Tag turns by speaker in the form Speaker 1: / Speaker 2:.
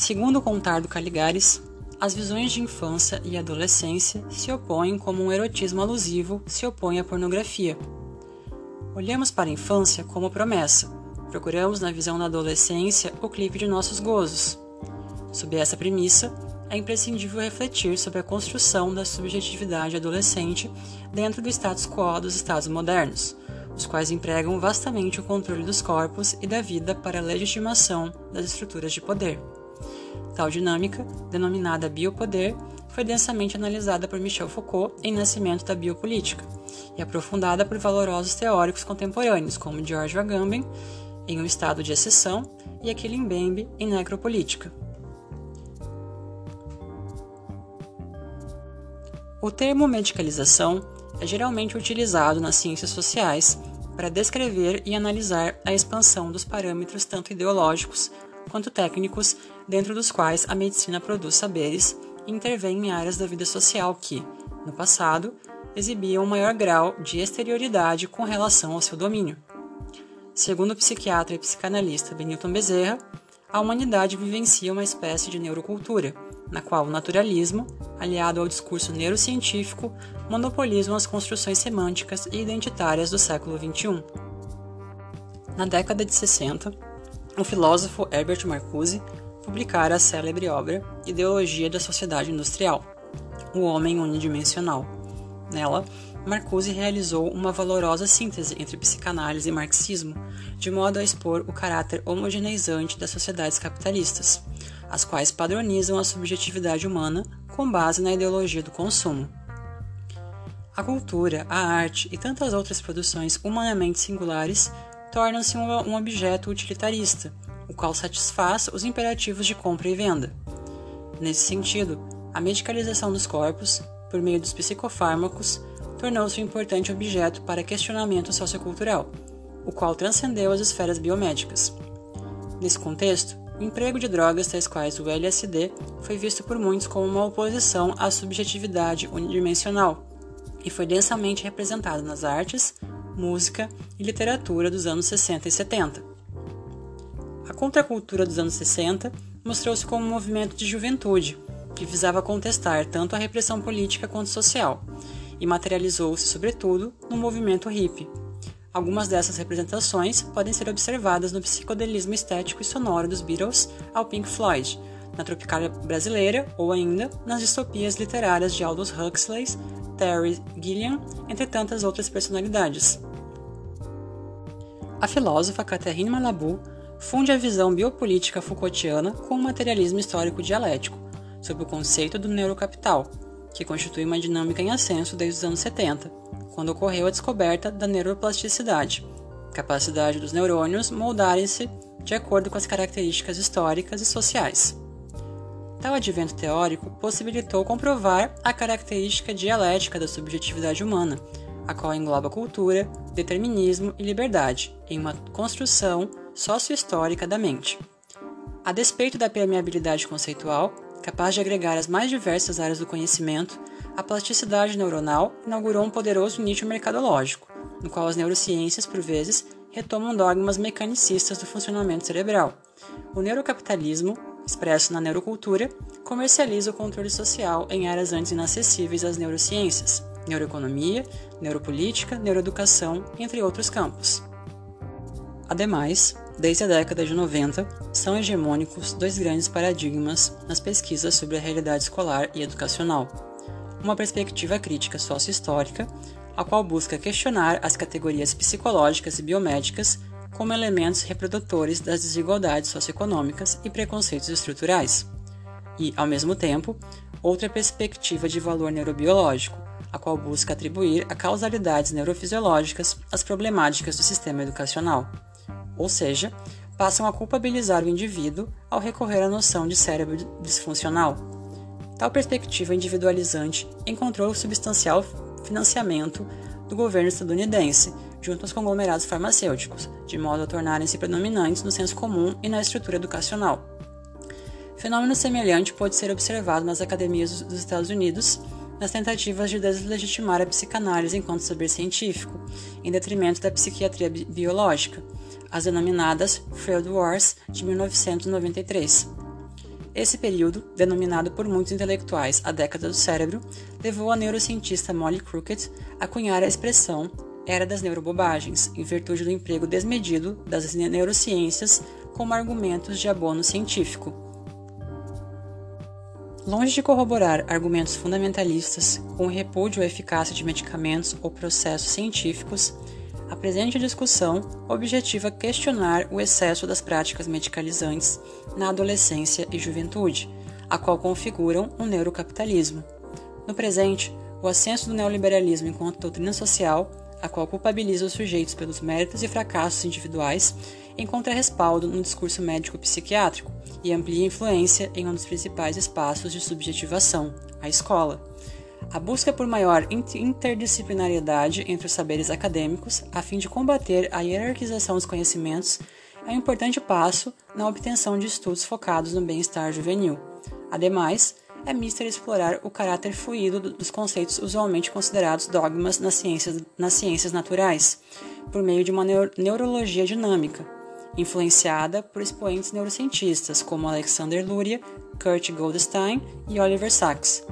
Speaker 1: Segundo o Contar do Caligares, as visões de infância e adolescência se opõem como um erotismo alusivo se opõe à pornografia. Olhamos para a infância como promessa, procuramos na visão da adolescência o clipe de nossos gozos. Sob essa premissa, é imprescindível refletir sobre a construção da subjetividade adolescente dentro do status quo dos Estados modernos, os quais empregam vastamente o controle dos corpos e da vida para a legitimação das estruturas de poder. Tal dinâmica, denominada biopoder, foi densamente analisada por Michel Foucault em Nascimento da Biopolítica e aprofundada por valorosos teóricos contemporâneos como George Agamben em Um Estado de Exceção e Aquile Mbembe em Necropolítica. O termo medicalização é geralmente utilizado nas ciências sociais para descrever e analisar a expansão dos parâmetros tanto ideológicos quanto técnicos dentro dos quais a medicina produz saberes e intervém em áreas da vida social que, no passado, exibiam um maior grau de exterioridade com relação ao seu domínio. Segundo o psiquiatra e psicanalista Benilton Bezerra, a humanidade vivencia uma espécie de neurocultura na qual o naturalismo, aliado ao discurso neurocientífico, monopolizam as construções semânticas e identitárias do século XXI. Na década de 60, o filósofo Herbert Marcuse publicara a célebre obra Ideologia da Sociedade Industrial, O Homem Unidimensional. Nela, Marcuse realizou uma valorosa síntese entre psicanálise e marxismo, de modo a expor o caráter homogeneizante das sociedades capitalistas, as quais padronizam a subjetividade humana com base na ideologia do consumo. A cultura, a arte e tantas outras produções humanamente singulares tornam-se um objeto utilitarista, o qual satisfaz os imperativos de compra e venda. Nesse sentido, a medicalização dos corpos, por meio dos psicofármacos, tornou-se um importante objeto para questionamento sociocultural, o qual transcendeu as esferas biomédicas. Nesse contexto, o emprego de drogas tais quais o LSD foi visto por muitos como uma oposição à subjetividade unidimensional e foi densamente representado nas artes, música e literatura dos anos 60 e 70. A contracultura dos anos 60 mostrou-se como um movimento de juventude que visava contestar tanto a repressão política quanto social e materializou-se, sobretudo, no movimento hippie Algumas dessas representações podem ser observadas no psicodelismo estético e sonoro dos Beatles ao Pink Floyd, na Tropicália brasileira ou ainda nas distopias literárias de Aldous Huxley, Terry Gilliam, entre tantas outras personalidades. A filósofa Catherine Malabou funde a visão biopolítica Foucaultiana com o materialismo histórico dialético, sob o conceito do neurocapital, que constitui uma dinâmica em ascenso desde os anos 70, quando ocorreu a descoberta da neuroplasticidade, capacidade dos neurônios moldarem-se de acordo com as características históricas e sociais. Tal advento teórico possibilitou comprovar a característica dialética da subjetividade humana, a qual engloba cultura, determinismo e liberdade, em uma construção sociohistórica da mente. A despeito da permeabilidade conceitual, capaz de agregar as mais diversas áreas do conhecimento, a plasticidade neuronal inaugurou um poderoso nicho mercadológico, no qual as neurociências, por vezes, retomam dogmas mecanicistas do funcionamento cerebral. O neurocapitalismo, expresso na neurocultura, comercializa o controle social em áreas antes inacessíveis às neurociências, neuroeconomia, neuropolítica, neuroeducação, entre outros campos. Ademais, desde a década de 90, são hegemônicos dois grandes paradigmas nas pesquisas sobre a realidade escolar e educacional. Uma perspectiva crítica sócio-histórica, a qual busca questionar as categorias psicológicas e biomédicas como elementos reprodutores das desigualdades socioeconômicas e preconceitos estruturais, e, ao mesmo tempo, outra perspectiva de valor neurobiológico, a qual busca atribuir a causalidades neurofisiológicas às problemáticas do sistema educacional, ou seja, passam a culpabilizar o indivíduo ao recorrer à noção de cérebro disfuncional Tal perspectiva individualizante encontrou substancial financiamento do governo estadunidense, junto aos conglomerados farmacêuticos, de modo a tornarem-se predominantes no senso comum e na estrutura educacional. Fenômeno semelhante pode ser observado nas academias dos Estados Unidos, nas tentativas de deslegitimar a psicanálise enquanto saber científico, em detrimento da psiquiatria bi biológica, as denominadas Freud Wars de 1993. Esse período, denominado por muitos intelectuais a década do cérebro, levou a neurocientista Molly Crockett a cunhar a expressão era das neurobobagens, em virtude do emprego desmedido das neurociências como argumentos de abono científico. Longe de corroborar argumentos fundamentalistas com repúdio à eficácia de medicamentos ou processos científicos, a presente discussão objetiva questionar o excesso das práticas medicalizantes na adolescência e juventude, a qual configuram o neurocapitalismo. No presente, o ascenso do neoliberalismo enquanto doutrina social, a qual culpabiliza os sujeitos pelos méritos e fracassos individuais, encontra respaldo no discurso médico-psiquiátrico e amplia influência em um dos principais espaços de subjetivação, a escola a busca por maior interdisciplinariedade entre os saberes acadêmicos, a fim de combater a hierarquização dos conhecimentos, é um importante passo na obtenção de estudos focados no bem-estar juvenil. Ademais, é mister explorar o caráter fluido dos conceitos usualmente considerados dogmas nas ciências, nas ciências naturais, por meio de uma neurologia dinâmica, influenciada por expoentes neurocientistas como Alexander Luria, Kurt Goldstein e Oliver Sacks.